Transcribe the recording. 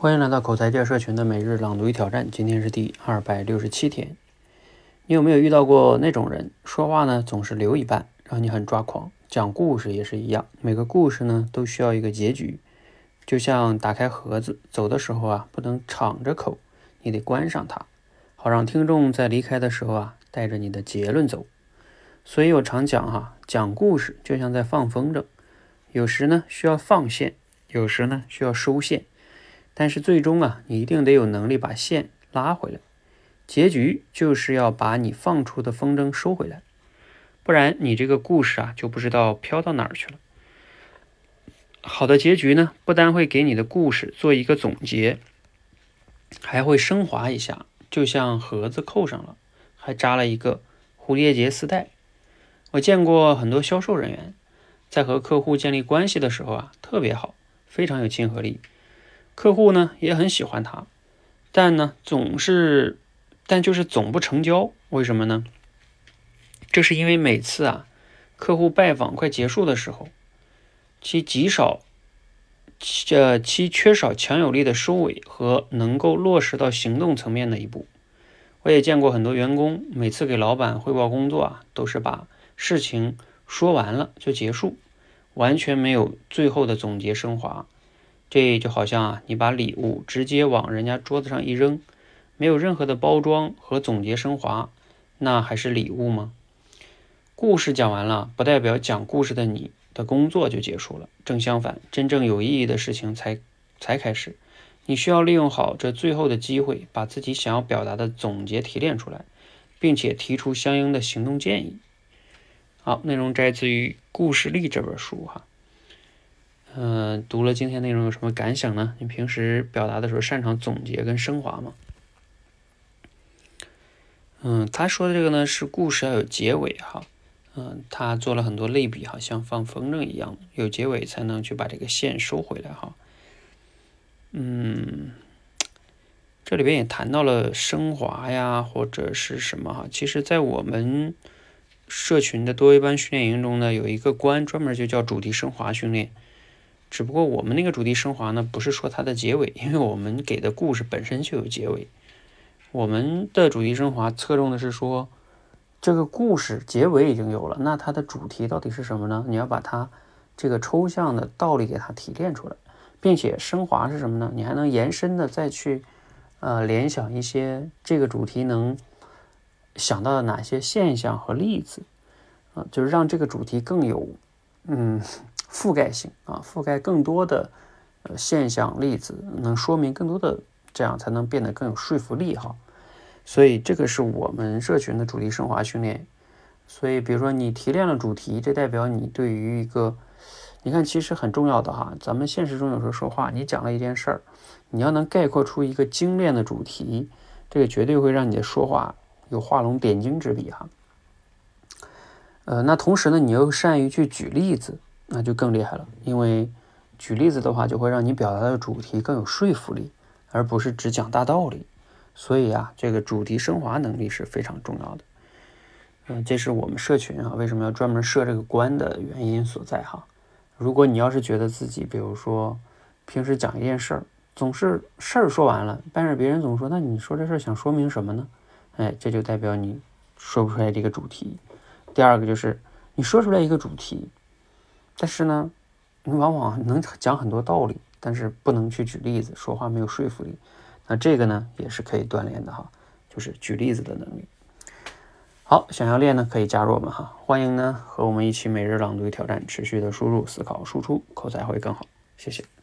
欢迎来到口才界社群的每日朗读与挑战，今天是第二百六十七天。你有没有遇到过那种人，说话呢总是留一半，让你很抓狂？讲故事也是一样，每个故事呢都需要一个结局，就像打开盒子，走的时候啊不能敞着口，你得关上它，好让听众在离开的时候啊带着你的结论走。所以我常讲哈，讲故事就像在放风筝，有时呢需要放线，有时呢需要收线。但是最终啊，你一定得有能力把线拉回来，结局就是要把你放出的风筝收回来，不然你这个故事啊就不知道飘到哪儿去了。好的结局呢，不单会给你的故事做一个总结，还会升华一下，就像盒子扣上了，还扎了一个蝴蝶结丝带。我见过很多销售人员在和客户建立关系的时候啊，特别好，非常有亲和力。客户呢也很喜欢他，但呢总是，但就是总不成交，为什么呢？这是因为每次啊，客户拜访快结束的时候，其极少，呃，其缺少强有力的收尾和能够落实到行动层面的一步。我也见过很多员工，每次给老板汇报工作啊，都是把事情说完了就结束，完全没有最后的总结升华。这就好像啊，你把礼物直接往人家桌子上一扔，没有任何的包装和总结升华，那还是礼物吗？故事讲完了，不代表讲故事的你的工作就结束了。正相反，真正有意义的事情才才开始。你需要利用好这最后的机会，把自己想要表达的总结提炼出来，并且提出相应的行动建议。好，内容摘自于《故事力》这本书哈。嗯，读了今天内容有什么感想呢？你平时表达的时候擅长总结跟升华吗？嗯，他说的这个呢是故事要有结尾哈。嗯，他做了很多类比哈，像放风筝一样，有结尾才能去把这个线收回来哈。嗯，这里边也谈到了升华呀，或者是什么哈。其实，在我们社群的多维班训练营中呢，有一个关专门就叫主题升华训练。只不过我们那个主题升华呢，不是说它的结尾，因为我们给的故事本身就有结尾。我们的主题升华侧重的是说，这个故事结尾已经有了，那它的主题到底是什么呢？你要把它这个抽象的道理给它提炼出来，并且升华是什么呢？你还能延伸的再去呃联想一些这个主题能想到的哪些现象和例子啊，就是让这个主题更有嗯。覆盖性啊，覆盖更多的呃现象例子，能说明更多的，这样才能变得更有说服力哈。所以这个是我们社群的主题升华训练。所以比如说你提炼了主题，这代表你对于一个，你看其实很重要的哈。咱们现实中有时候说话，你讲了一件事儿，你要能概括出一个精炼的主题，这个绝对会让你的说话有画龙点睛之笔哈。呃，那同时呢，你又善于去举例子。那就更厉害了，因为举例子的话，就会让你表达的主题更有说服力，而不是只讲大道理。所以啊，这个主题升华能力是非常重要的。嗯，这是我们社群啊为什么要专门设这个关的原因所在哈。如果你要是觉得自己，比如说平时讲一件事儿，总是事儿说完了，但是别人总说，那你说这事儿想说明什么呢？哎，这就代表你说不出来这个主题。第二个就是你说出来一个主题。但是呢，你往往能讲很多道理，但是不能去举例子，说话没有说服力。那这个呢，也是可以锻炼的哈，就是举例子的能力。好，想要练呢，可以加入我们哈，欢迎呢和我们一起每日朗读挑战，持续的输入、思考、输出，口才会更好。谢谢。